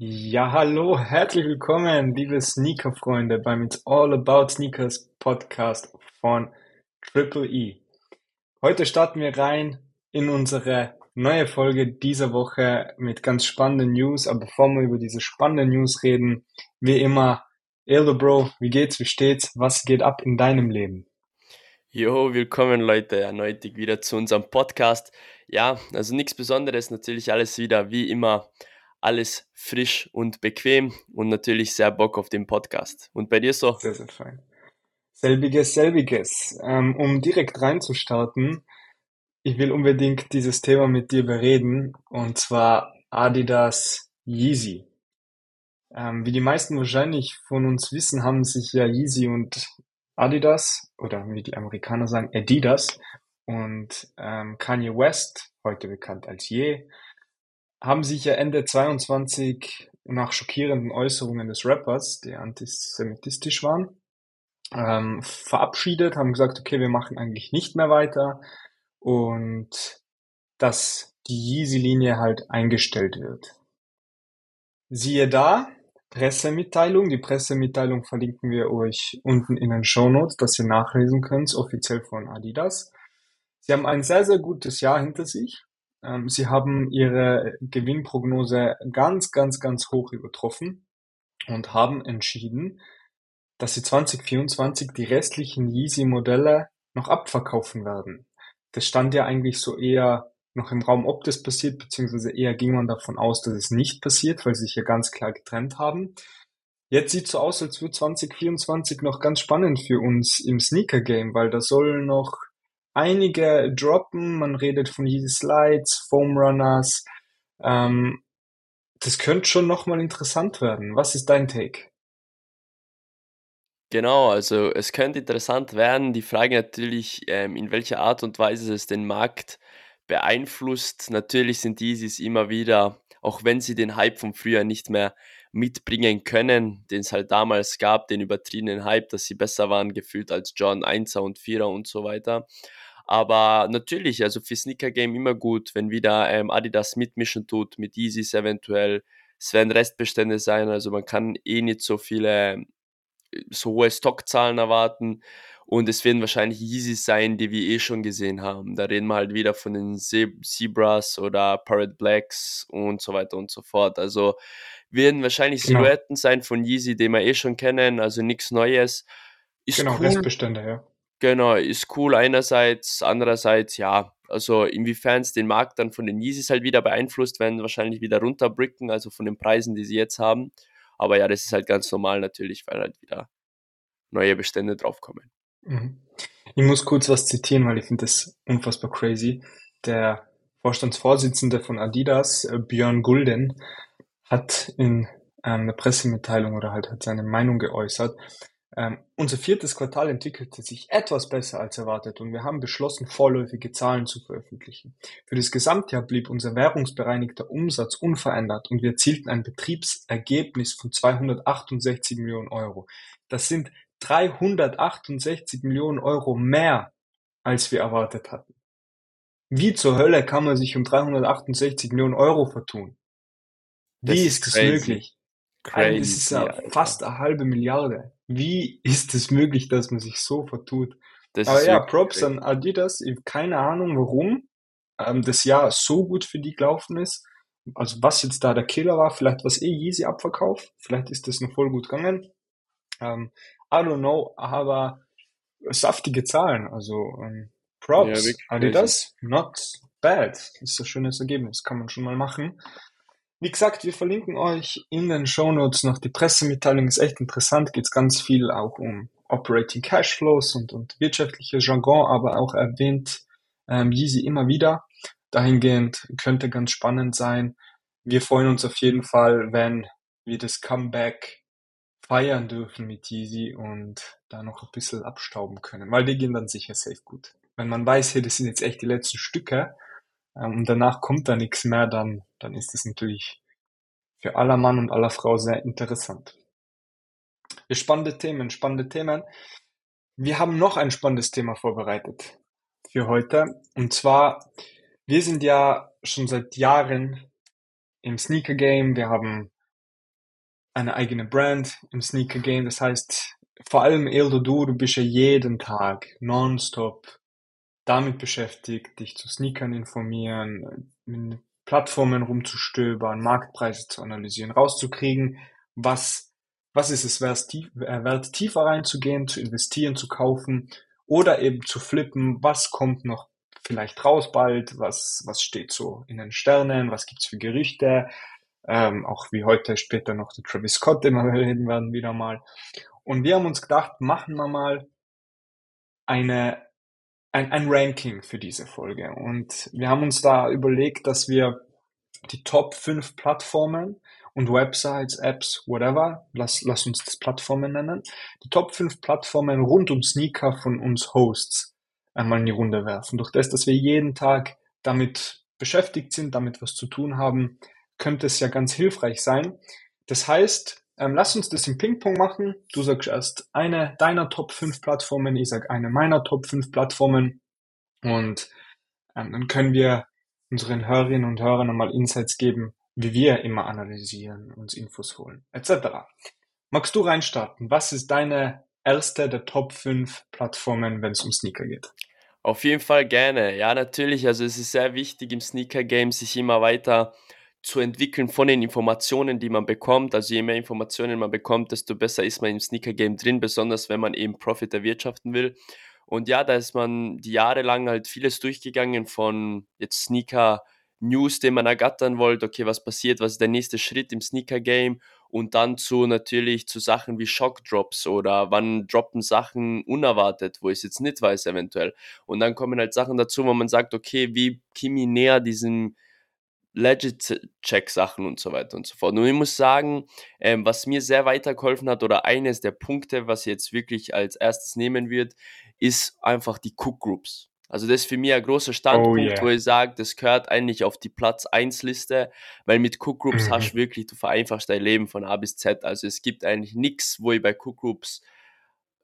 Ja, hallo, herzlich willkommen, liebe Sneaker-Freunde, beim It's All About Sneakers Podcast von Triple E. Heute starten wir rein in unsere neue Folge dieser Woche mit ganz spannenden News. Aber bevor wir über diese spannenden News reden, wie immer, Eldo Bro, wie geht's, wie steht's, was geht ab in deinem Leben? Jo, willkommen Leute erneut wieder zu unserem Podcast. Ja, also nichts Besonderes, natürlich alles wieder wie immer alles frisch und bequem und natürlich sehr Bock auf den Podcast. Und bei dir so? Sehr, sehr fein. Selbiges, selbiges. Ähm, um direkt reinzustarten, ich will unbedingt dieses Thema mit dir bereden und zwar Adidas Yeezy. Ähm, wie die meisten wahrscheinlich von uns wissen, haben sich ja Yeezy und Adidas oder wie die Amerikaner sagen Adidas und ähm, Kanye West, heute bekannt als Ye, haben sich ja Ende 22 nach schockierenden Äußerungen des Rappers, die antisemitistisch waren, ähm, verabschiedet, haben gesagt, okay, wir machen eigentlich nicht mehr weiter und dass die Yeezy-Linie halt eingestellt wird. Siehe da, Pressemitteilung. Die Pressemitteilung verlinken wir euch unten in den Show Notes, dass ihr nachlesen könnt, offiziell von Adidas. Sie haben ein sehr, sehr gutes Jahr hinter sich. Ähm, sie haben ihre Gewinnprognose ganz, ganz, ganz hoch übertroffen und haben entschieden, dass sie 2024 die restlichen Yeezy-Modelle noch abverkaufen werden. Das stand ja eigentlich so eher noch im Raum, ob das passiert, beziehungsweise eher ging man davon aus, dass es nicht passiert, weil sie sich ja ganz klar getrennt haben. Jetzt sieht so aus, als wird 2024 noch ganz spannend für uns im Sneaker-Game, weil da sollen noch einige droppen. Man redet von Yeezy Slides, Foam Runners. Ähm, das könnte schon nochmal interessant werden. Was ist dein Take? Genau, also es könnte interessant werden. Die Frage natürlich, ähm, in welcher Art und Weise es den Markt beeinflusst. Natürlich sind Yeezys immer wieder, auch wenn sie den Hype vom Frühjahr nicht mehr mitbringen können, den es halt damals gab, den übertriebenen Hype, dass sie besser waren gefühlt als John 1er und 4er und so weiter. Aber natürlich, also für Sneaker Game immer gut, wenn wieder ähm, Adidas mitmischen tut, mit Yeezys eventuell. Es werden Restbestände sein, also man kann eh nicht so viele, so hohe Stockzahlen erwarten. Und es werden wahrscheinlich Yeezys sein, die wir eh schon gesehen haben. Da reden wir halt wieder von den Zebras oder Parrot Blacks und so weiter und so fort. Also werden wahrscheinlich genau. Silhouetten sein von Yeezy, die wir eh schon kennen, also nichts Neues. Ist genau, cool. Restbestände, ja. Genau, ist cool einerseits, andererseits ja, also inwiefern es den Markt dann von den Yeezys halt wieder beeinflusst, werden wahrscheinlich wieder runterbricken, also von den Preisen, die sie jetzt haben. Aber ja, das ist halt ganz normal natürlich, weil halt wieder neue Bestände draufkommen. Mhm. Ich muss kurz was zitieren, weil ich finde das unfassbar crazy. Der Vorstandsvorsitzende von Adidas, äh, Björn Gulden, hat in einer Pressemitteilung oder halt hat seine Meinung geäußert, unser viertes Quartal entwickelte sich etwas besser als erwartet und wir haben beschlossen, vorläufige Zahlen zu veröffentlichen. Für das Gesamtjahr blieb unser währungsbereinigter Umsatz unverändert und wir erzielten ein Betriebsergebnis von 268 Millionen Euro. Das sind 368 Millionen Euro mehr, als wir erwartet hatten. Wie zur Hölle kann man sich um 368 Millionen Euro vertun? Wie das ist das möglich? Crazy, das ist ja fast eine halbe Milliarde. Wie ist es möglich, dass man sich so vertut? Das Aber ja, Props an Adidas. Ich habe keine Ahnung, warum ähm, das Jahr so gut für die gelaufen ist. Also was jetzt da der Killer war, vielleicht was eh Yeezy Abverkauf, vielleicht ist das noch voll gut gegangen. Ähm, I don't know, aber saftige Zahlen. Also ähm, Props. Ja, Adidas, not bad. Ist ein schönes Ergebnis, kann man schon mal machen. Wie gesagt, wir verlinken euch in den Shownotes noch die Pressemitteilung, ist echt interessant, geht ganz viel auch um Operating Cashflows und, und wirtschaftliche Jargon, aber auch erwähnt ähm, Yeezy immer wieder. Dahingehend könnte ganz spannend sein. Wir freuen uns auf jeden Fall, wenn wir das Comeback feiern dürfen mit Yeezy und da noch ein bisschen abstauben können, weil die gehen dann sicher safe gut. Wenn man weiß, hey, das sind jetzt echt die letzten Stücke, und danach kommt da nichts mehr, dann, dann ist es natürlich für aller Mann und aller Frau sehr interessant. Spannende Themen, spannende Themen. Wir haben noch ein spannendes Thema vorbereitet für heute. Und zwar, wir sind ja schon seit Jahren im Sneaker Game. Wir haben eine eigene Brand im Sneaker Game. Das heißt, vor allem Eldo du, du bist ja jeden Tag nonstop damit beschäftigt, dich zu Sneakern informieren, mit Plattformen rumzustöbern, Marktpreise zu analysieren, rauszukriegen, was, was ist es wert, tief, äh, wert, tiefer reinzugehen, zu investieren, zu kaufen oder eben zu flippen, was kommt noch vielleicht raus bald, was, was steht so in den Sternen, was gibt's für Gerüchte, ähm, auch wie heute später noch der Travis Scott, den wir reden werden, wieder mal. Und wir haben uns gedacht, machen wir mal eine, ein, ein Ranking für diese Folge. Und wir haben uns da überlegt, dass wir die Top 5 Plattformen und Websites, Apps, whatever, lass, lass uns das Plattformen nennen, die Top 5 Plattformen rund um Sneaker von uns Hosts einmal in die Runde werfen. Durch das, dass wir jeden Tag damit beschäftigt sind, damit was zu tun haben, könnte es ja ganz hilfreich sein. Das heißt, ähm, lass uns das im Ping-Pong machen. Du sagst erst eine deiner Top 5 Plattformen, ich sag eine meiner Top 5 Plattformen und ähm, dann können wir unseren Hörerinnen und Hörern einmal Insights geben, wie wir immer analysieren, uns Infos holen, etc. Magst du reinstarten? Was ist deine erste der Top 5 Plattformen, wenn es um Sneaker geht? Auf jeden Fall gerne. Ja, natürlich. Also es ist sehr wichtig im Sneaker-Game, sich immer weiter zu entwickeln von den Informationen, die man bekommt. Also je mehr Informationen man bekommt, desto besser ist man im Sneaker-Game drin, besonders wenn man eben Profit erwirtschaften will. Und ja, da ist man die Jahre lang halt vieles durchgegangen von jetzt Sneaker News, den man ergattern wollte, okay, was passiert, was ist der nächste Schritt im Sneaker-Game und dann zu natürlich zu Sachen wie Shock-Drops oder wann droppen Sachen unerwartet, wo ich es jetzt nicht weiß eventuell. Und dann kommen halt Sachen dazu, wo man sagt, okay, wie ich näher diesem Legit-Check-Sachen und so weiter und so fort. Und ich muss sagen, ähm, was mir sehr weitergeholfen hat oder eines der Punkte, was ich jetzt wirklich als erstes nehmen wird, ist einfach die Cook-Groups. Also das ist für mich ein großer Standpunkt, oh yeah. wo ich sage, das gehört eigentlich auf die Platz 1 Liste, weil mit Cook Groups mhm. hast du wirklich, du vereinfachst dein Leben von A bis Z. Also es gibt eigentlich nichts, wo ich bei Cook Groups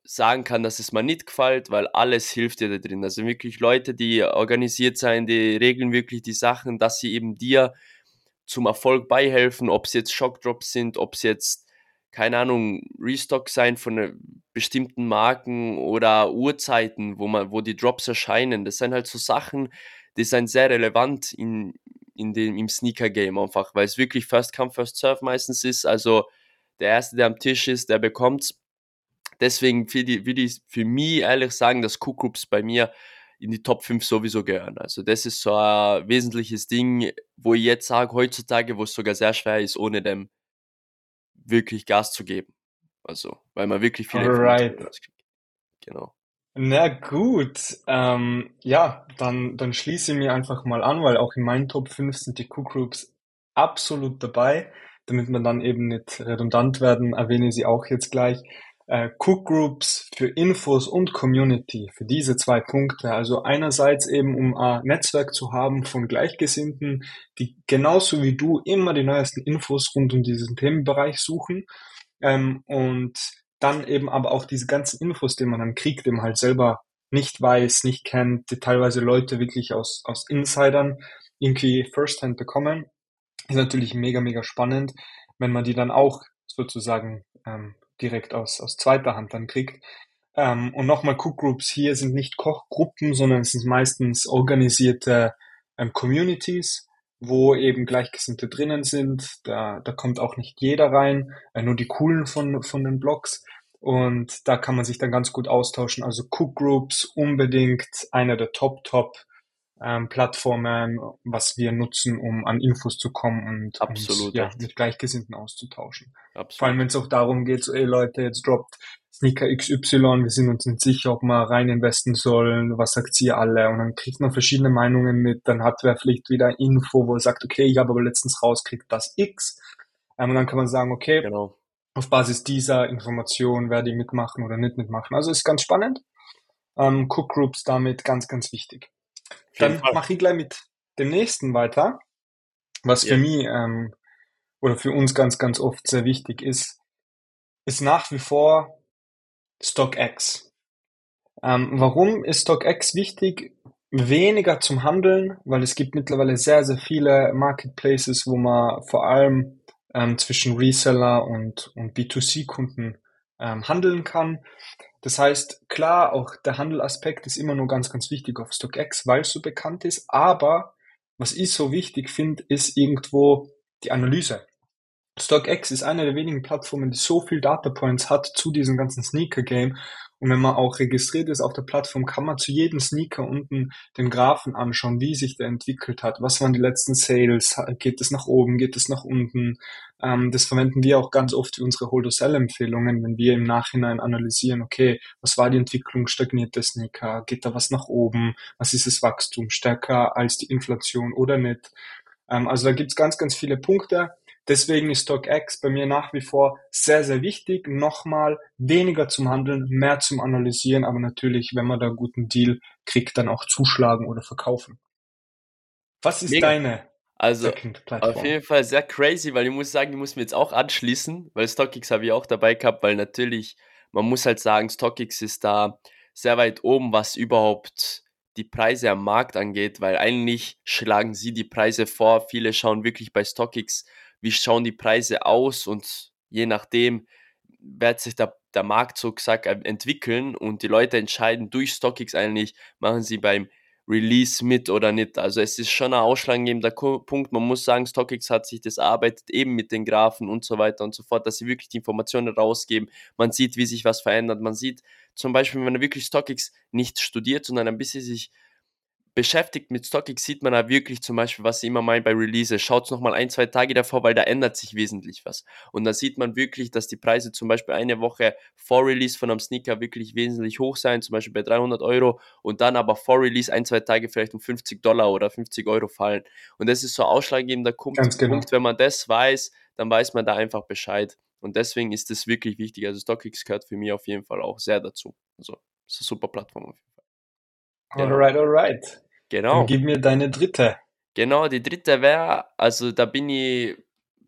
sagen kann, dass es mir nicht gefällt, weil alles hilft dir da drin. Also wirklich Leute, die organisiert sein, die regeln wirklich die Sachen, dass sie eben dir zum Erfolg beihelfen, ob es jetzt Shockdrops sind, ob es jetzt, keine Ahnung, Restock sein von äh, bestimmten Marken oder Uhrzeiten, wo man, wo die Drops erscheinen. Das sind halt so Sachen, die sind sehr relevant in, in dem, im Sneaker-Game einfach, weil es wirklich First Come, First Serve meistens ist. Also der Erste, der am Tisch ist, der bekommt's deswegen würde ich für mich ehrlich sagen, dass Q-Groups bei mir in die Top 5 sowieso gehören. Also das ist so ein wesentliches Ding, wo ich jetzt sage, heutzutage, wo es sogar sehr schwer ist, ohne dem wirklich Gas zu geben. Also, weil man wirklich viele Alright. Genau. Na gut, ähm, ja, dann, dann schließe ich mir einfach mal an, weil auch in meinen Top 5 sind die Q-Groups absolut dabei. Damit wir dann eben nicht redundant werden, erwähne ich sie auch jetzt gleich äh, Cook Groups für Infos und Community, für diese zwei Punkte. Also einerseits eben, um ein Netzwerk zu haben von Gleichgesinnten, die genauso wie du immer die neuesten Infos rund um diesen Themenbereich suchen. Ähm, und dann eben aber auch diese ganzen Infos, die man dann kriegt, die halt selber nicht weiß, nicht kennt, die teilweise Leute wirklich aus, aus Insidern irgendwie firsthand bekommen, ist natürlich mega, mega spannend, wenn man die dann auch sozusagen ähm, direkt aus, aus zweiter Hand dann kriegt. Ähm, und nochmal, Cook Groups hier sind nicht Kochgruppen, sondern es sind meistens organisierte ähm, Communities, wo eben Gleichgesinnte drinnen sind. Da, da kommt auch nicht jeder rein, äh, nur die coolen von, von den Blogs. Und da kann man sich dann ganz gut austauschen. Also Cook Groups unbedingt einer der Top, Top ähm, Plattformen, was wir nutzen, um an Infos zu kommen und Absolut, uns, ja, mit Gleichgesinnten auszutauschen. Absolut. Vor allem, wenn es auch darum geht, so, ey Leute, jetzt droppt Sneaker XY, wir sind uns nicht sicher, ob wir rein investen sollen, was sagt ihr alle? Und dann kriegt man verschiedene Meinungen mit, dann hat wer vielleicht wieder Info, wo er sagt, okay, ich habe aber letztens rauskriegt das X. Ähm, und dann kann man sagen, okay, genau. auf Basis dieser Information werde ich mitmachen oder nicht mitmachen. Also ist ganz spannend. Ähm, Cook Groups damit ganz, ganz wichtig. Dann mache ich gleich mit dem nächsten weiter, was für mich ähm, oder für uns ganz, ganz oft sehr wichtig ist, ist nach wie vor StockX. Ähm, warum ist StockX wichtig? Weniger zum Handeln, weil es gibt mittlerweile sehr, sehr viele Marketplaces, wo man vor allem ähm, zwischen Reseller und, und B2C-Kunden ähm, handeln kann. Das heißt, klar, auch der Handelaspekt ist immer nur ganz, ganz wichtig auf StockX, weil es so bekannt ist. Aber was ich so wichtig finde, ist irgendwo die Analyse. StockX ist eine der wenigen Plattformen, die so viel Data Points hat zu diesem ganzen Sneaker-Game. Und wenn man auch registriert ist auf der Plattform, kann man zu jedem Sneaker unten den Graphen anschauen, wie sich der entwickelt hat. Was waren die letzten Sales? Geht es nach oben? Geht es nach unten? Ähm, das verwenden wir auch ganz oft für unsere Hold-to-Sell-Empfehlungen, wenn wir im Nachhinein analysieren, okay, was war die Entwicklung? Stagniert der Sneaker? Geht da was nach oben? Was ist das Wachstum? Stärker als die Inflation oder nicht? Ähm, also da gibt's ganz, ganz viele Punkte. Deswegen ist StockX bei mir nach wie vor sehr, sehr wichtig. Nochmal weniger zum Handeln, mehr zum Analysieren, aber natürlich, wenn man da einen guten Deal kriegt, dann auch zuschlagen oder verkaufen. Was ist Mega. deine also auf jeden Fall sehr crazy, weil ich muss sagen, ich muss mir jetzt auch anschließen, weil StockX habe ich auch dabei gehabt, weil natürlich, man muss halt sagen, StockX ist da sehr weit oben, was überhaupt die Preise am Markt angeht, weil eigentlich schlagen sie die Preise vor. Viele schauen wirklich bei StockX wie schauen die Preise aus und je nachdem wird sich der, der Markt so gesagt entwickeln und die Leute entscheiden durch StockX eigentlich, machen sie beim Release mit oder nicht. Also es ist schon ein ausschlaggebender Punkt. Man muss sagen, StockX hat sich das arbeitet eben mit den Graphen und so weiter und so fort, dass sie wirklich die Informationen rausgeben. Man sieht, wie sich was verändert. Man sieht zum Beispiel, wenn man wirklich StockX nicht studiert, sondern ein bisschen sich beschäftigt mit StockX sieht man da wirklich zum Beispiel, was sie immer meinen bei Release. Schaut es nochmal ein, zwei Tage davor, weil da ändert sich wesentlich was. Und da sieht man wirklich, dass die Preise zum Beispiel eine Woche vor Release von einem Sneaker wirklich wesentlich hoch sein, zum Beispiel bei 300 Euro und dann aber vor Release ein, zwei Tage vielleicht um 50 Dollar oder 50 Euro fallen. Und das ist so ausschlaggebender Punkt, genau. Punkt, wenn man das weiß, dann weiß man da einfach Bescheid. Und deswegen ist das wirklich wichtig. Also StockX gehört für mich auf jeden Fall auch sehr dazu. Also, ist eine super Plattform auf jeden Fall. Genau. Alright, alright. Genau. Dann gib mir deine dritte. Genau, die dritte wäre, also da bin ich,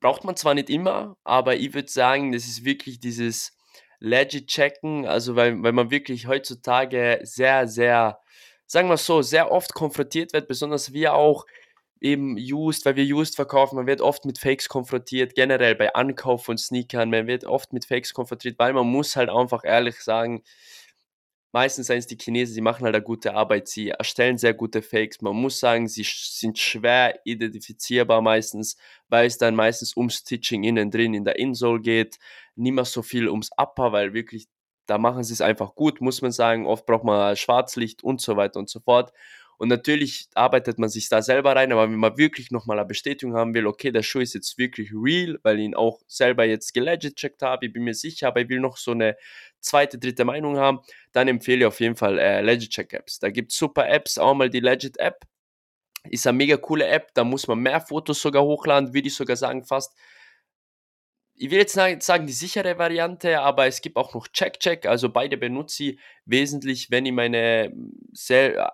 braucht man zwar nicht immer, aber ich würde sagen, das ist wirklich dieses Legit checken, also weil, weil man wirklich heutzutage sehr, sehr, sagen wir so, sehr oft konfrontiert wird, besonders wir auch eben used, weil wir used verkaufen, man wird oft mit Fakes konfrontiert, generell bei Ankauf von Sneakern, man wird oft mit Fakes konfrontiert, weil man muss halt einfach ehrlich sagen, meistens sind es die Chinesen, sie machen halt eine gute Arbeit, sie erstellen sehr gute Fakes. Man muss sagen, sie sind schwer identifizierbar meistens, weil es dann meistens ums Stitching innen drin in der Insole geht, mehr so viel ums Upper, weil wirklich, da machen sie es einfach gut, muss man sagen. Oft braucht man Schwarzlicht und so weiter und so fort. Und natürlich arbeitet man sich da selber rein, aber wenn man wirklich nochmal eine Bestätigung haben will, okay, der Schuh ist jetzt wirklich real, weil ich ihn auch selber jetzt gelegit-checkt habe, ich bin mir sicher, aber ich will noch so eine zweite, dritte Meinung haben, dann empfehle ich auf jeden Fall äh, Legit-Check-Apps. Da gibt es super Apps, auch mal die Legit-App. Ist eine mega coole App, da muss man mehr Fotos sogar hochladen, würde ich sogar sagen, fast ich will jetzt sagen, die sichere Variante, aber es gibt auch noch Check-Check. Also beide benutze ich wesentlich, wenn ich meine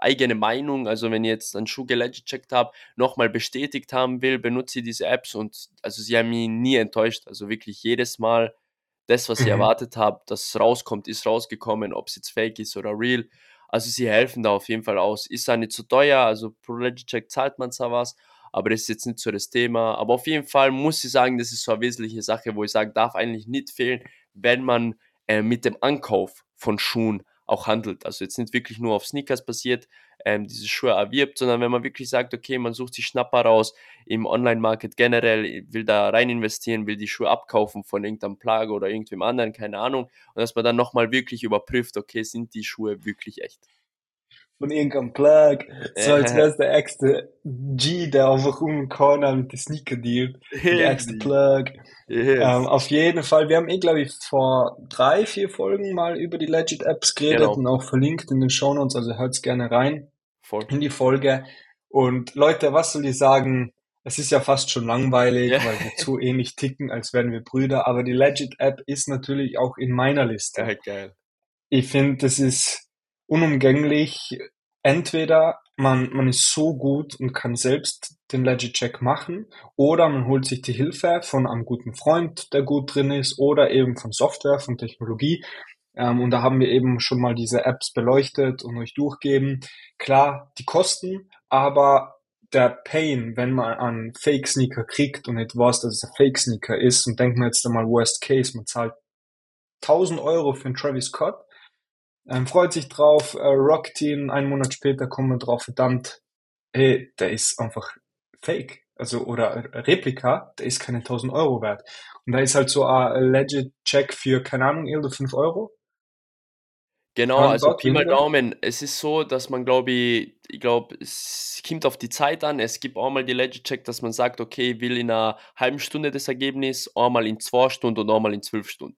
eigene Meinung, also wenn ich jetzt einen Schuh gecheckt habe, nochmal bestätigt haben will, benutze ich diese Apps und also sie haben mich nie enttäuscht. Also wirklich jedes Mal das, was ich mhm. erwartet habe, dass rauskommt, ist rausgekommen, ob es jetzt fake ist oder real. Also sie helfen da auf jeden Fall aus. Ist ja nicht zu so teuer, also pro Legit-Check zahlt man zwar was, aber das ist jetzt nicht so das Thema. Aber auf jeden Fall muss ich sagen, das ist so eine wesentliche Sache, wo ich sage, darf eigentlich nicht fehlen, wenn man äh, mit dem Ankauf von Schuhen auch handelt. Also jetzt nicht wirklich nur auf Sneakers basiert, ähm, diese Schuhe erwirbt, sondern wenn man wirklich sagt, okay, man sucht sich Schnapper raus im Online-Market generell, will da rein investieren, will die Schuhe abkaufen von irgendeinem Plage oder irgendwem anderen, keine Ahnung, und dass man dann nochmal wirklich überprüft, okay, sind die Schuhe wirklich echt von irgendeinem Plug. So als wär's der erste G, der einfach um den Corner mit den Sneaker dealt. Der erste Plug. Yes. Ähm, auf jeden Fall. Wir haben eh, glaube ich, vor drei, vier Folgen mal über die Legit Apps geredet genau. und auch verlinkt in den Show Notes, also hört's gerne rein. Voll. In die Folge. Und Leute, was soll ich sagen? Es ist ja fast schon langweilig, yeah. weil wir zu ähnlich ticken, als wären wir Brüder. Aber die Legit App ist natürlich auch in meiner Liste. Ja, geil. Ich finde, das ist unumgänglich. Entweder man, man ist so gut und kann selbst den Legit-Check machen oder man holt sich die Hilfe von einem guten Freund, der gut drin ist oder eben von Software, von Technologie. Ähm, und da haben wir eben schon mal diese Apps beleuchtet und euch durchgeben. Klar, die kosten, aber der Pain, wenn man einen Fake-Sneaker kriegt und nicht weiß, dass es ein Fake-Sneaker ist und denkt man jetzt einmal Worst Case, man zahlt 1000 Euro für einen Travis Scott, ähm, freut sich drauf, äh, rockt ihn, einen Monat später kommt man drauf, verdammt, hey, der ist einfach Fake, also oder Replika, der ist keine 1000 Euro wert. Und da ist halt so ein legit Check für, keine Ahnung, irgendwo 5 Euro. Genau, also Pi mal Daumen. Es ist so, dass man, glaube ich, ich glaube, es kommt auf die Zeit an. Es gibt auch mal die Legit Check, dass man sagt, okay, ich will in einer halben Stunde das Ergebnis, einmal in zwei Stunden und einmal in zwölf Stunden.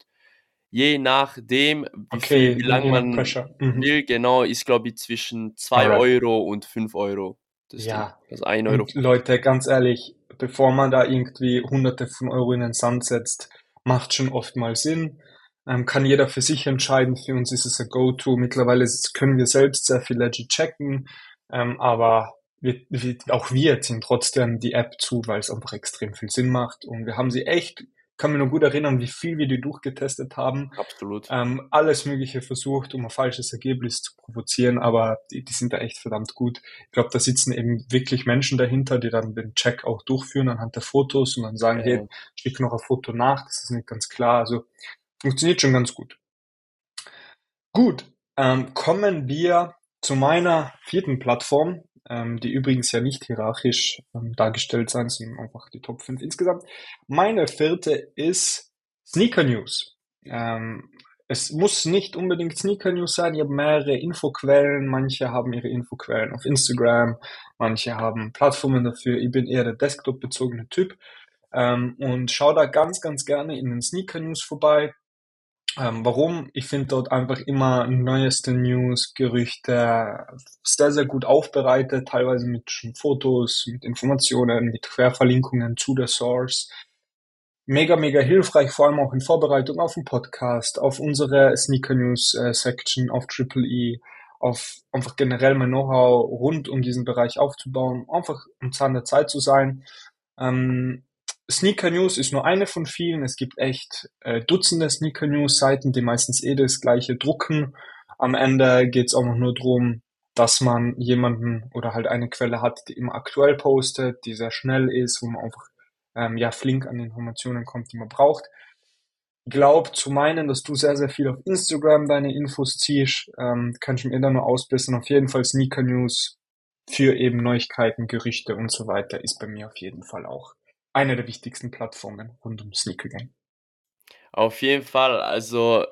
Je nachdem, wie, Okay, viel, wie lang man. Mhm. will, genau, ist, glaube ich, zwischen 2 Alright. Euro und 5 Euro. Das. Ja. Also 1 Euro. Und Leute, ganz ehrlich, bevor man da irgendwie hunderte von Euro in den Sand setzt, macht schon oft mal Sinn. Ähm, kann jeder für sich entscheiden. Für uns ist es ein Go-To. Mittlerweile können wir selbst sehr viel legit checken. Ähm, aber wir, wir, auch wir ziehen trotzdem die App zu, weil es einfach extrem viel Sinn macht. Und wir haben sie echt, kann mich noch gut erinnern, wie viel wir die durchgetestet haben. Absolut. Ähm, alles Mögliche versucht, um ein falsches Ergebnis zu provozieren, aber die, die sind da echt verdammt gut. Ich glaube, da sitzen eben wirklich Menschen dahinter, die dann den Check auch durchführen anhand der Fotos und dann sagen, Ja. hey, schick noch ein Foto nach, das ist nicht ganz klar. Also funktioniert schon ganz gut. Gut, ähm, kommen wir zu meiner vierten Plattform, ähm, die übrigens ja nicht hierarchisch ähm, dargestellt sein, sondern einfach die Top 5 insgesamt. Meine vierte ist Sneaker News. Ähm, es muss nicht unbedingt Sneaker News sein. Ich habe mehrere Infoquellen. Manche haben ihre Infoquellen auf Instagram, manche haben Plattformen dafür. Ich bin eher der Desktop-bezogene Typ ähm, und schaue da ganz, ganz gerne in den Sneaker News vorbei. Ähm, warum? Ich finde dort einfach immer neueste News, Gerüchte, sehr, sehr gut aufbereitet, teilweise mit Fotos, mit Informationen, mit Querverlinkungen zu der Source. Mega, mega hilfreich, vor allem auch in Vorbereitung auf den Podcast, auf unsere Sneaker News äh, Section, auf Triple E, auf einfach generell mein Know-how rund um diesen Bereich aufzubauen, einfach am Zahn der Zeit zu sein. Ähm, Sneaker News ist nur eine von vielen. Es gibt echt äh, Dutzende Sneaker News Seiten, die meistens eh das gleiche drucken. Am Ende geht's auch noch nur drum, dass man jemanden oder halt eine Quelle hat, die immer aktuell postet, die sehr schnell ist, wo man einfach ähm, ja flink an Informationen kommt, die man braucht. Glaub zu meinen, dass du sehr, sehr viel auf Instagram deine Infos ziehst, ähm, kann ich mir da nur ausbessern. Auf jeden Fall Sneaker News für eben Neuigkeiten, Gerüchte und so weiter ist bei mir auf jeden Fall auch eine der wichtigsten Plattformen rund um Sneaker Game. Auf jeden Fall, also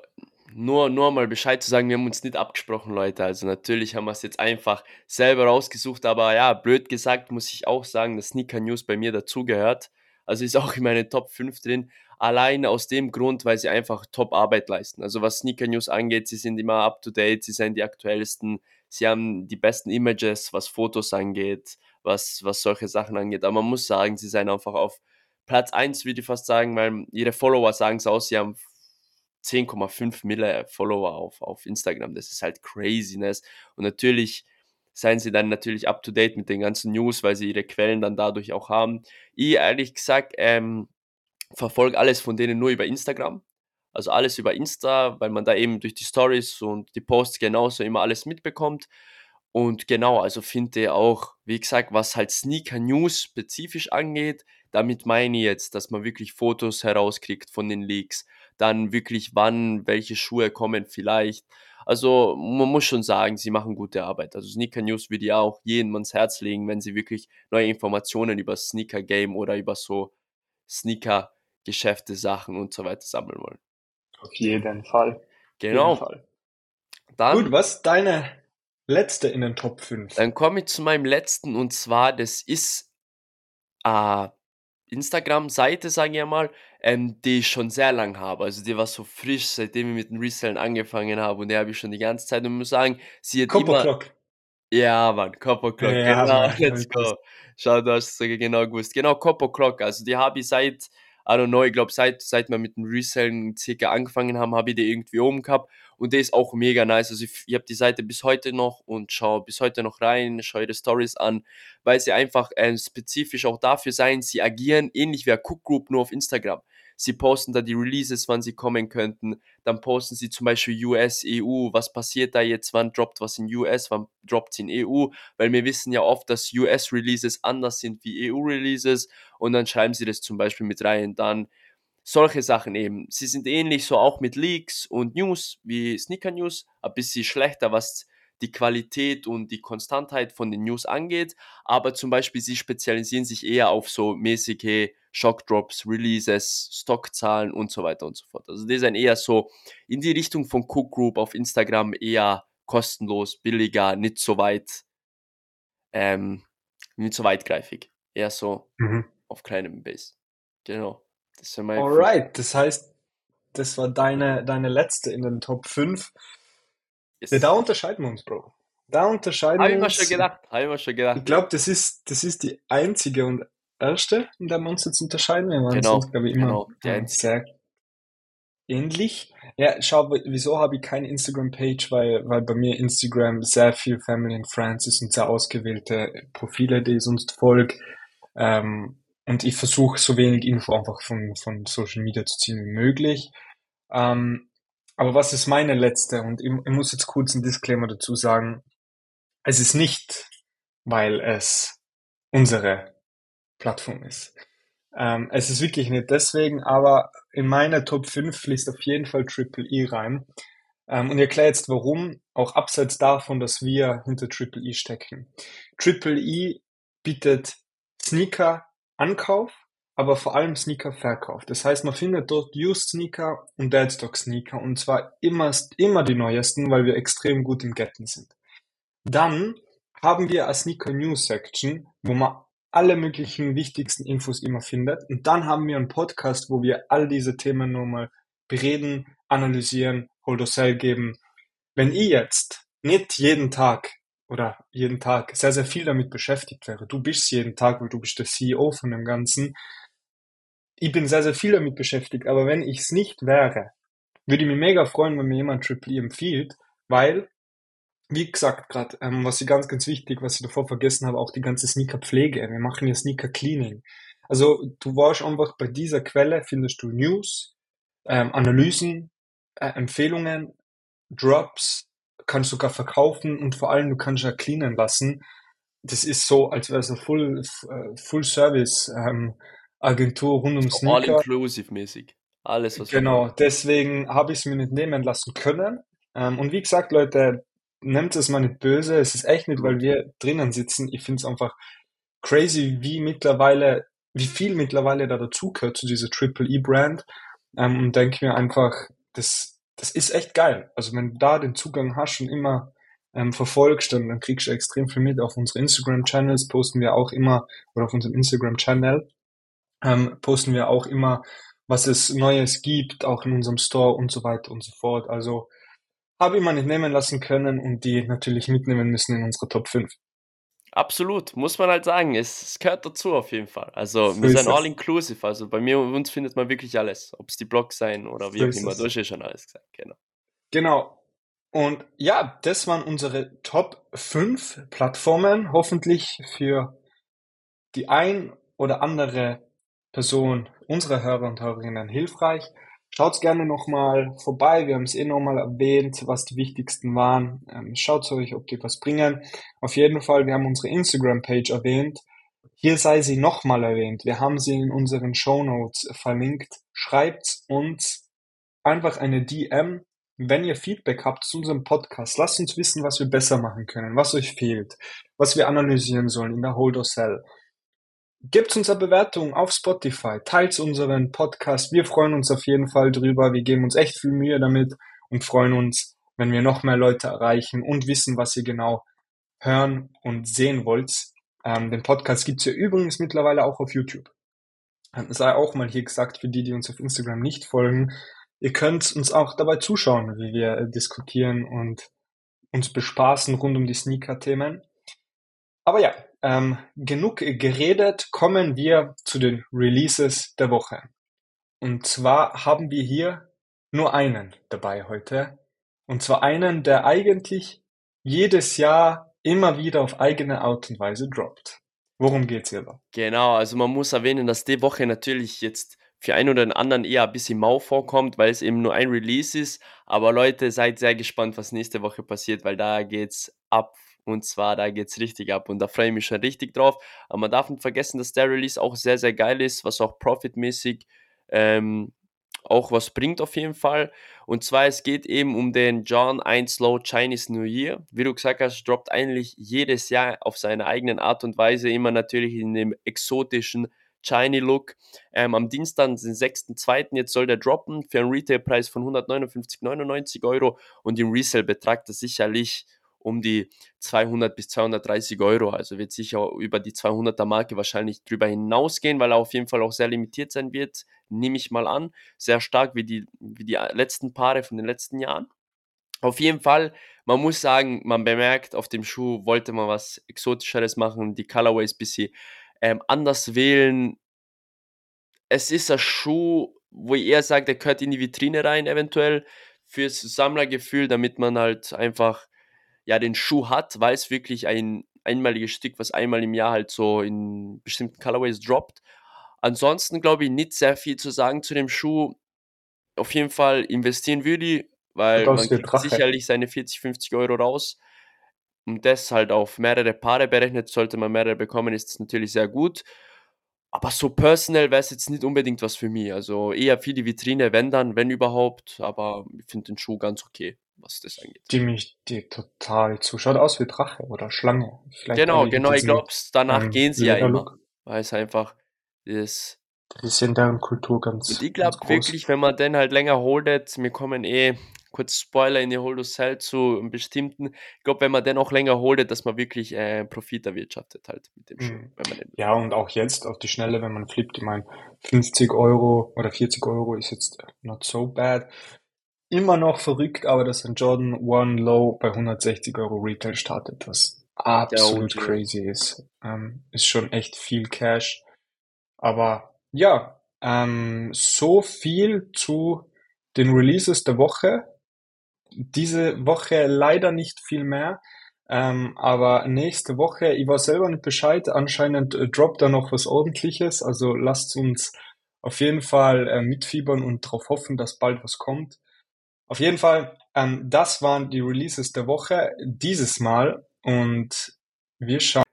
nur, nur mal Bescheid zu sagen, wir haben uns nicht abgesprochen, Leute. Also natürlich haben wir es jetzt einfach selber rausgesucht, aber ja, blöd gesagt muss ich auch sagen, dass Sneaker News bei mir dazugehört. Also ist auch in meine Top 5 drin. Allein aus dem Grund, weil sie einfach Top-Arbeit leisten. Also was Sneaker News angeht, sie sind immer up-to-date, sie sind die aktuellsten, sie haben die besten Images, was Fotos angeht, was, was solche Sachen angeht. Aber man muss sagen, sie sind einfach auf Platz 1, würde ich fast sagen, weil ihre Follower sagen es aus, sie haben 10,5 Mille Follower auf, auf Instagram. Das ist halt craziness. Und natürlich seien sie dann natürlich up to date mit den ganzen News, weil sie ihre Quellen dann dadurch auch haben. Ich ehrlich gesagt ähm, verfolge alles von denen nur über Instagram. Also alles über Insta, weil man da eben durch die Stories und die Posts genauso immer alles mitbekommt. Und genau, also finde auch, wie gesagt, was halt Sneaker News spezifisch angeht, damit meine ich jetzt, dass man wirklich Fotos herauskriegt von den Leaks, dann wirklich wann welche Schuhe kommen vielleicht. Also man muss schon sagen, sie machen gute Arbeit. Also Sneaker News würde ich auch jedem ans Herz legen, wenn sie wirklich neue Informationen über Sneaker Game oder über so Sneaker Geschäfte, Sachen und so weiter sammeln wollen. Auf jeden Fall. Genau. Jeden Fall. Dann, Gut, was deine letzte in den Top 5? dann komme ich zu meinem letzten und zwar, das ist äh, Instagram-Seite, sage ich mal, ähm, die ich schon sehr lang habe. Also die war so frisch, seitdem ich mit dem Resellen angefangen habe und die habe ich schon die ganze Zeit und muss sagen, sie hat Copper immer... Clock. Ja, Mann, Copper Clock, Ja, genau, Mann, let's go. Schau, du hast es sogar genau gewusst. Genau, Copper Clock, also die habe ich seit, I don't know, ich glaube seit, seit wir mit dem Resellen circa angefangen haben, habe ich die irgendwie oben gehabt und die ist auch mega nice. Also ich, ich habe die Seite bis heute noch und schaue bis heute noch rein, schaue ihre Stories an, weil sie einfach ähm, spezifisch auch dafür sein, sie agieren ähnlich wie eine Cook Group nur auf Instagram. Sie posten da die Releases, wann sie kommen könnten. Dann posten sie zum Beispiel US, EU, was passiert da jetzt, wann droppt was in US, wann droppt es in EU, weil wir wissen ja oft, dass US-Releases anders sind wie EU-Releases und dann schreiben sie das zum Beispiel mit rein. Dann solche Sachen eben. Sie sind ähnlich so auch mit Leaks und News wie Sneaker News, ein bisschen schlechter, was die Qualität und die Konstantheit von den News angeht, aber zum Beispiel sie spezialisieren sich eher auf so mäßige Shockdrops, Releases, Stockzahlen und so weiter und so fort. Also die sind eher so in die Richtung von Cook Group auf Instagram eher kostenlos, billiger, nicht so weit, ähm, nicht so weitgreifig. Eher so mhm. auf kleinem Base. Genau. Das Alright, das heißt, das war deine, deine letzte in den Top 5. Yes. Ja, da unterscheiden wir uns, Bro. Da unterscheiden wir uns. Habe ich mir schon gedacht. Habe ich mir schon gedacht. Ich glaube, das ist, das ist die einzige und erste, in der wir uns jetzt unterscheiden. Wir waren genau, sonst, glaube ich, immer genau, sehr ähnlich. Ja, schau, wieso habe ich keine Instagram-Page? Weil, weil bei mir Instagram sehr viel Family and Friends ist und sehr ausgewählte Profile, die ich sonst folge. Ähm, und ich versuche so wenig Info einfach von, von Social Media zu ziehen wie möglich. Ähm, aber was ist meine letzte? Und ich, ich muss jetzt kurz einen Disclaimer dazu sagen. Es ist nicht, weil es unsere Plattform ist. Ähm, es ist wirklich nicht deswegen, aber in meiner Top 5 fließt auf jeden Fall Triple E rein. Ähm, und ich erkläre jetzt warum, auch abseits davon, dass wir hinter Triple E stecken. Triple E bietet Sneaker Ankauf aber vor allem Sneaker-Verkauf. Das heißt, man findet dort Used Sneaker und Deadstock Sneaker und zwar immer, immer die neuesten, weil wir extrem gut im Getten sind. Dann haben wir eine Sneaker News Section, wo man alle möglichen wichtigsten Infos immer findet. Und dann haben wir einen Podcast, wo wir all diese Themen nochmal bereden, analysieren, Hold or Sell geben. Wenn ich jetzt nicht jeden Tag oder jeden Tag sehr, sehr viel damit beschäftigt wäre, du bist jeden Tag, weil du bist der CEO von dem Ganzen, ich bin sehr, sehr viel damit beschäftigt, aber wenn ich es nicht wäre, würde ich mich mega freuen, wenn mir jemand Triple E empfiehlt, weil, wie gesagt, gerade, ähm, was ich ganz, ganz wichtig, was ich davor vergessen habe, auch die ganze Sneaker-Pflege. Wir machen ja Sneaker-Cleaning. Also du warst einfach bei dieser Quelle, findest du News, ähm, Analysen, äh, Empfehlungen, Drops, kannst sogar verkaufen und vor allem du kannst ja cleanen lassen. Das ist so, als wäre es ein Full, äh, Full Service ähm, Agentur rund um Sneaker. All-inclusive-mäßig. Alles, was Genau, deswegen habe ich es mir nicht nehmen lassen können. Ähm, und wie gesagt, Leute, nehmt es mal nicht böse. Es ist echt nicht, weil wir drinnen sitzen. Ich finde es einfach crazy, wie mittlerweile, wie viel mittlerweile da dazugehört zu dieser Triple E Brand. Ähm, und denke mir einfach, das, das ist echt geil. Also wenn du da den Zugang hast und immer ähm, verfolgst, dann, dann kriegst du extrem viel mit. Auf unsere Instagram-Channels posten wir auch immer, oder auf unserem Instagram-Channel ähm, posten wir auch immer, was es Neues gibt, auch in unserem Store und so weiter und so fort. Also habe ich mal nicht nehmen lassen können und die natürlich mitnehmen müssen in unsere Top 5. Absolut, muss man halt sagen. Es, es gehört dazu auf jeden Fall. Also so wir sind all-inclusive. Also bei mir und uns findet man wirklich alles. Ob es die Blogs sein oder wie so auch immer. Du hast ja schon alles gesagt. Genau. Genau. Und ja, das waren unsere Top 5 Plattformen. Hoffentlich für die ein oder andere Person unserer Hörer und Hörerinnen hilfreich. Schaut gerne nochmal vorbei. Wir haben es eh nochmal erwähnt, was die wichtigsten waren. Ähm, schaut euch, ob die was bringen. Auf jeden Fall, wir haben unsere Instagram-Page erwähnt. Hier sei sie nochmal erwähnt. Wir haben sie in unseren Show Notes verlinkt. Schreibt uns einfach eine DM, wenn ihr Feedback habt zu unserem Podcast. Lasst uns wissen, was wir besser machen können, was euch fehlt, was wir analysieren sollen in der Hold or Sell. Gebt uns eine Bewertung auf Spotify, teilt unseren Podcast. Wir freuen uns auf jeden Fall drüber. Wir geben uns echt viel Mühe damit und freuen uns, wenn wir noch mehr Leute erreichen und wissen, was ihr genau hören und sehen wollt. Ähm, den Podcast gibt's ja übrigens mittlerweile auch auf YouTube. Ähm, sei auch mal hier gesagt, für die, die uns auf Instagram nicht folgen, ihr könnt uns auch dabei zuschauen, wie wir äh, diskutieren und uns bespaßen rund um die Sneaker-Themen. Aber ja, ähm, genug geredet, kommen wir zu den Releases der Woche. Und zwar haben wir hier nur einen dabei heute. Und zwar einen, der eigentlich jedes Jahr immer wieder auf eigene Art und Weise droppt. Worum geht's hier? Genau, also man muss erwähnen, dass die Woche natürlich jetzt für einen oder anderen eher ein bisschen mau vorkommt, weil es eben nur ein Release ist. Aber Leute, seid sehr gespannt, was nächste Woche passiert, weil da geht's ab. Und zwar, da geht's richtig ab. Und da freue ich mich schon richtig drauf. Aber man darf nicht vergessen, dass der Release auch sehr, sehr geil ist, was auch profitmäßig ähm, auch was bringt auf jeden Fall. Und zwar, es geht eben um den John 1 Low Chinese New Year. Wie du gesagt hast, droppt eigentlich jedes Jahr auf seine eigenen Art und Weise, immer natürlich in dem exotischen Shiny Look. Ähm, am Dienstag, den 6.2. jetzt soll der droppen für einen Retailpreis von 159,99 Euro und im Resale betragt er sicherlich um die 200 bis 230 Euro. Also wird sicher über die 200er Marke wahrscheinlich drüber hinausgehen, weil er auf jeden Fall auch sehr limitiert sein wird, nehme ich mal an. Sehr stark wie die, wie die letzten Paare von den letzten Jahren. Auf jeden Fall, man muss sagen, man bemerkt, auf dem Schuh wollte man was Exotischeres machen, die Colorways ein bisschen ähm, anders wählen. Es ist ein Schuh, wo ich eher sage, der gehört in die Vitrine rein, eventuell fürs Sammlergefühl, damit man halt einfach ja den Schuh hat, weil es wirklich ein einmaliges Stück, was einmal im Jahr halt so in bestimmten Colorways droppt. Ansonsten glaube ich nicht sehr viel zu sagen zu dem Schuh. Auf jeden Fall investieren würde ich, weil man kriegt sicherlich seine 40, 50 Euro raus. Und das halt auf mehrere Paare berechnet, sollte man mehrere bekommen, ist das natürlich sehr gut. Aber so personal wäre es jetzt nicht unbedingt was für mich. Also eher für die Vitrine, wenn dann, wenn überhaupt. Aber ich finde den Schuh ganz okay was das angeht. Stimme ich dir total zu. Schaut aus wie Drache oder Schlange. Vielleicht genau, genau. Ich glaube, danach ähm, gehen sie ja immer. Weil es einfach ist. Das ist in deren Kultur ganz. Und ich glaube wirklich, wenn man den halt länger holdet, wir kommen eh kurz Spoiler in die Hold Cell zu einem bestimmten. Ich glaube, wenn man den auch länger holdet, dass man wirklich äh, Profit erwirtschaftet halt mit dem Schuh. Mhm. ja, und auch jetzt auf die Schnelle, wenn man flippt, ich meine, 50 Euro oder 40 Euro ist jetzt not so bad immer noch verrückt, aber dass ein Jordan One Low bei 160 Euro Retail startet, was absolut crazy ist. Ähm, ist schon echt viel Cash. Aber ja, ähm, so viel zu den Releases der Woche. Diese Woche leider nicht viel mehr. Ähm, aber nächste Woche, ich war selber nicht Bescheid, anscheinend äh, droppt da noch was ordentliches. Also lasst uns auf jeden Fall äh, mitfiebern und darauf hoffen, dass bald was kommt. Auf jeden Fall, ähm, das waren die Releases der Woche dieses Mal und wir schauen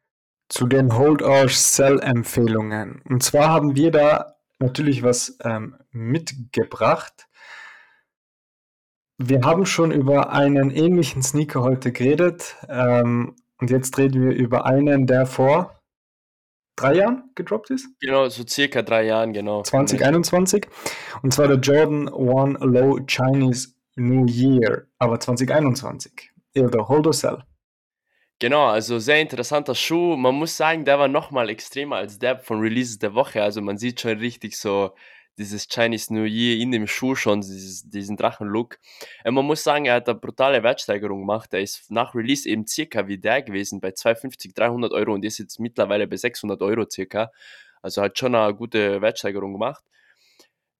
zu den Hold or Sell Empfehlungen. Und zwar haben wir da natürlich was ähm, mitgebracht. Wir haben schon über einen ähnlichen Sneaker heute geredet ähm, und jetzt reden wir über einen, der vor drei Jahren gedroppt ist. Genau, so circa drei Jahren, genau. 2021. Und zwar der Jordan One Low Chinese New Year, aber 2021. Oder Hold or Sell. Genau, also sehr interessanter Schuh. Man muss sagen, der war nochmal extremer als der von Releases der Woche. Also man sieht schon richtig so dieses Chinese New Year in dem Schuh schon, dieses, diesen Drachenlook. Äh, man muss sagen, er hat eine brutale Wertsteigerung gemacht. Er ist nach Release eben circa wie der gewesen, bei 250, 300 Euro und ist jetzt mittlerweile bei 600 Euro circa. Also hat schon eine gute Wertsteigerung gemacht.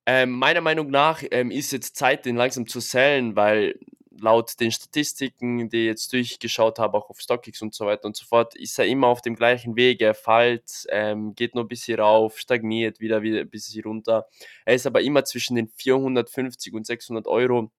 Ähm, meiner Meinung nach ähm, ist jetzt Zeit, den langsam zu sellen, weil laut den Statistiken, die ich jetzt durchgeschaut habe, auch auf StockX und so weiter und so fort, ist er immer auf dem gleichen Weg. Er fällt, ähm, geht nur ein bisschen rauf, stagniert wieder, wieder ein bisschen runter. Er ist aber immer zwischen den 450 und 600 Euro.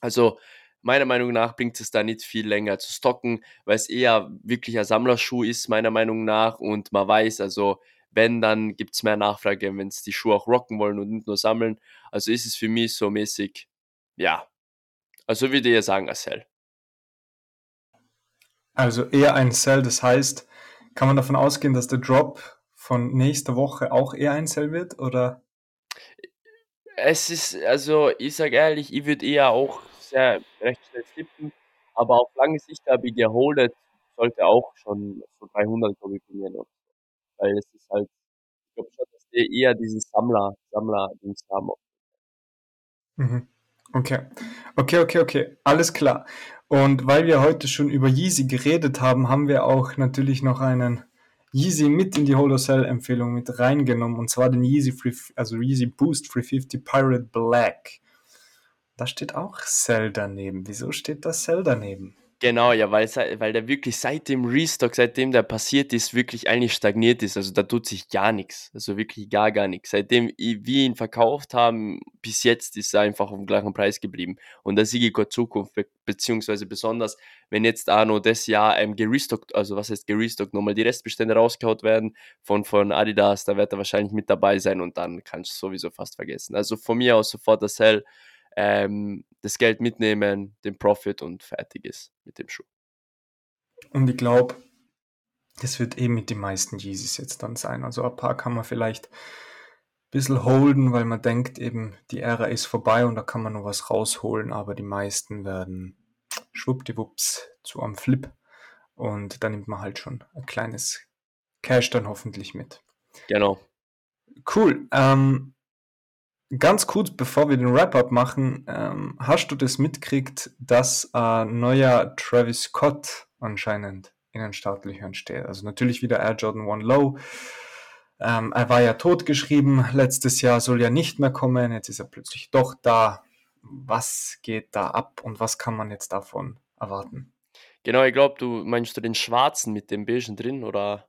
Also meiner Meinung nach bringt es da nicht viel länger zu stocken, weil es eher wirklich ein Sammlerschuh ist, meiner Meinung nach. Und man weiß, also wenn, dann gibt es mehr Nachfrage, wenn es die Schuhe auch rocken wollen und nicht nur sammeln. Also ist es für mich so mäßig, ja, also würde ich sagen, ein Sell. Also eher ein Sell, das heißt, kann man davon ausgehen, dass der Drop von nächster Woche auch eher ein Sell wird, oder? Es ist, also ich sage ehrlich, ich würde eher auch sehr recht schnell flippen, aber auf lange Sicht habe ich geholdet, sollte auch schon so 300 glaube ich weil es ist halt, ich glaube schon, dass die eher dieses Sammler, Sammler-Dings haben. Mhm. Okay. Okay, okay, okay. Alles klar. Und weil wir heute schon über Yeezy geredet haben, haben wir auch natürlich noch einen Yeezy mit in die Holosell Empfehlung mit reingenommen und zwar den Yeezy Free, also Yeezy Boost 350 Pirate Black. Da steht auch Cell daneben. Wieso steht da Cell daneben? Genau, ja, weil, weil der wirklich seit dem Restock, seitdem der passiert ist, wirklich eigentlich stagniert ist. Also da tut sich gar nichts. Also wirklich gar, gar nichts. Seitdem wir ihn verkauft haben, bis jetzt ist er einfach auf dem gleichen Preis geblieben. Und da sehe ich Gott Zukunft, be beziehungsweise besonders, wenn jetzt Arno das Jahr ähm, gerestockt, also was heißt gerestockt, nochmal die Restbestände rausgehaut werden von, von Adidas, da wird er wahrscheinlich mit dabei sein und dann kannst du sowieso fast vergessen. Also von mir aus sofort das Sell ähm, das Geld mitnehmen, den Profit und fertig ist mit dem Schuh. Und ich glaube, das wird eben mit den meisten Yeezys jetzt dann sein. Also ein paar kann man vielleicht ein bisschen holden, weil man denkt eben, die Ära ist vorbei und da kann man noch was rausholen, aber die meisten werden schwuppdiwupps zu am Flip und da nimmt man halt schon ein kleines Cash dann hoffentlich mit. Genau. Cool. Ähm, Ganz kurz, bevor wir den Wrap-up machen, ähm, hast du das mitgekriegt, dass ein neuer Travis Scott anscheinend in den Startlöchern steht? Also natürlich wieder Air Jordan One Low. Ähm, er war ja totgeschrieben letztes Jahr, soll ja nicht mehr kommen. Jetzt ist er plötzlich doch da. Was geht da ab und was kann man jetzt davon erwarten? Genau, ich glaube, du meinst du den schwarzen mit dem beigen drin oder?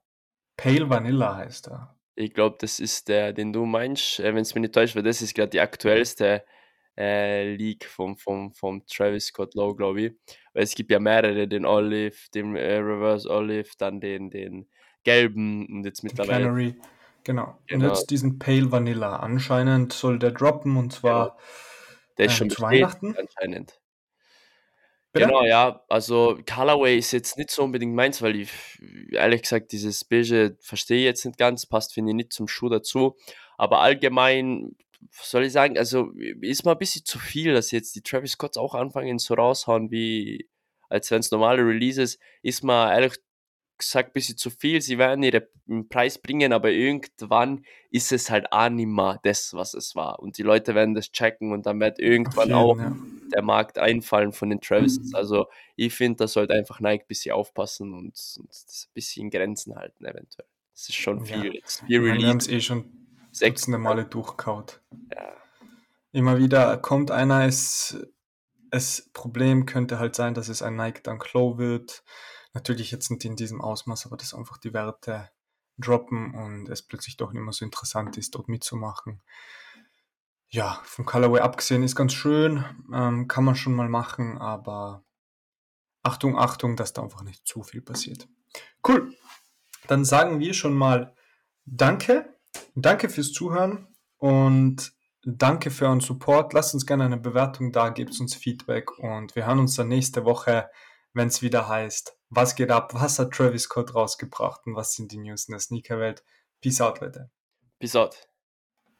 Pale Vanilla heißt er. Ich glaube, das ist der, den du meinst, äh, wenn es mich nicht täuscht, weil das ist gerade die aktuellste äh, League vom, vom, vom Travis Scott Low, glaube ich. Weil es gibt ja mehrere, den Olive, den äh, Reverse Olive, dann den, den gelben und jetzt mittlerweile. Canary, genau. genau. Und jetzt diesen Pale Vanilla. Anscheinend soll der droppen und zwar genau. der ist äh, schon zu Weihnachten. Anscheinend. Bitte? Genau, ja. Also Colorway ist jetzt nicht so unbedingt meins, weil ich ehrlich gesagt dieses Beige verstehe ich jetzt nicht ganz, passt finde ich nicht zum Schuh dazu. Aber allgemein soll ich sagen, also ist mal ein bisschen zu viel, dass jetzt die Travis Scotts auch anfangen so raushauen, wie als wenn es normale Releases, ist mal ehrlich gesagt ein bisschen zu viel. Sie werden ihren Preis bringen, aber irgendwann ist es halt auch nicht mehr das, was es war. Und die Leute werden das checken und dann wird irgendwann jeden, auch ja. Der Markt einfallen von den Travises. Also ich finde, da sollte einfach Nike ein bisschen aufpassen und, und das ein bisschen in Grenzen halten eventuell. Das ist schon viel. Ja. Wir haben es eh schon dutzende Male durchkaut. Ja. Immer wieder kommt einer, es, das Problem könnte halt sein, dass es ein Nike Dunk Low wird Natürlich jetzt nicht in diesem Ausmaß, aber dass einfach die Werte droppen und es plötzlich doch nicht mehr so interessant ist, dort mitzumachen. Ja, vom Colorway abgesehen ist ganz schön, ähm, kann man schon mal machen, aber Achtung, Achtung, dass da einfach nicht zu viel passiert. Cool. Dann sagen wir schon mal Danke. Danke fürs Zuhören und danke für euren Support. Lasst uns gerne eine Bewertung da, gebt uns Feedback und wir hören uns dann nächste Woche, wenn es wieder heißt was geht ab, was hat Travis Scott rausgebracht und was sind die News in der Sneakerwelt. Peace out, Leute. Peace out.